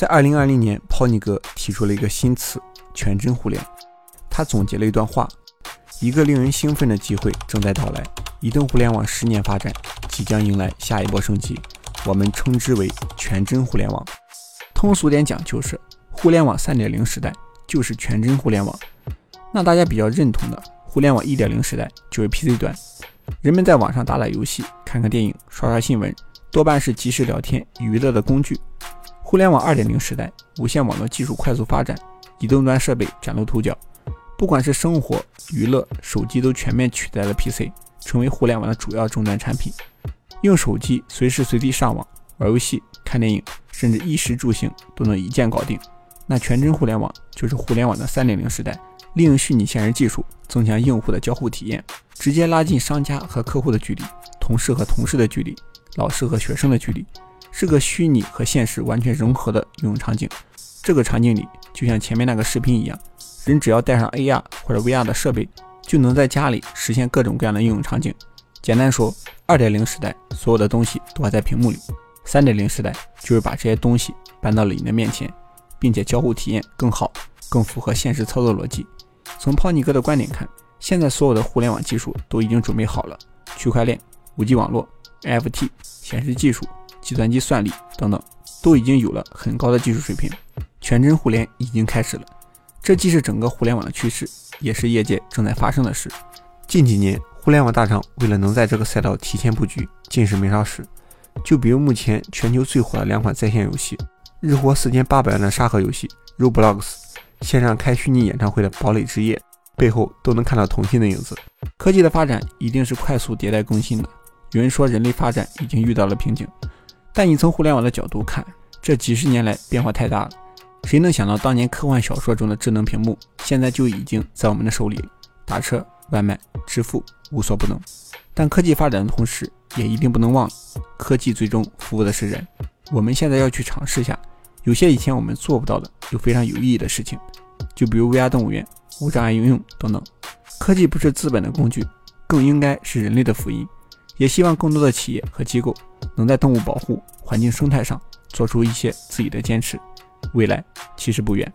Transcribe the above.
在二零二零年，泡尼哥提出了一个新词“全真互联”。他总结了一段话：“一个令人兴奋的机会正在到来，移动互联网十年发展即将迎来下一波升级，我们称之为全真互联网。通俗点讲，就是互联网三点零时代就是全真互联网。那大家比较认同的，互联网一点零时代就是 PC 端，人们在网上打打游戏、看看电影、刷刷新闻，多半是即时聊天娱乐的工具。互联网二点零时代，无线网络技术快速发展，移动端设备崭露头角。不管是生活、娱乐，手机都全面取代了 PC，成为互联网的主要终端产品。用手机随时随地上网、玩游戏、看电影，甚至衣食住行都能一键搞定。那全真互联网就是互联网的三点零时代，利用虚拟现实技术增强用户的交互体验，直接拉近商家和客户的距离，同事和同事的距离，老师和学生的距离。是个虚拟和现实完全融合的应用场景。这个场景里，就像前面那个视频一样，人只要带上 AR 或者 VR 的设备，就能在家里实现各种各样的应用场景。简单说，二点零时代所有的东西都还在屏幕里，三点零时代就是把这些东西搬到了你的面前，并且交互体验更好，更符合现实操作逻辑。从泡尼哥的观点看，现在所有的互联网技术都已经准备好了，区块链、五 G 网络、NFT、显示技术。计算机算力等等，都已经有了很高的技术水平，全真互联已经开始了。这既是整个互联网的趋势，也是业界正在发生的事。近几年，互联网大厂为了能在这个赛道提前布局，尽是没少使。就比如目前全球最火的两款在线游戏，日活四千八百万的沙盒游戏 Roblox，线上开虚拟演唱会的堡垒之夜，背后都能看到童心的影子。科技的发展一定是快速迭代更新的。有人说，人类发展已经遇到了瓶颈。但你从互联网的角度看，这几十年来变化太大了。谁能想到当年科幻小说中的智能屏幕，现在就已经在我们的手里，打车、外卖、支付无所不能。但科技发展的同时，也一定不能忘了，科技最终服务的是人。我们现在要去尝试一下，有些以前我们做不到的又非常有意义的事情，就比如 VR 动物园、无障碍应用等等。科技不是资本的工具，更应该是人类的福音。也希望更多的企业和机构能在动物保护、环境生态上做出一些自己的坚持，未来其实不远。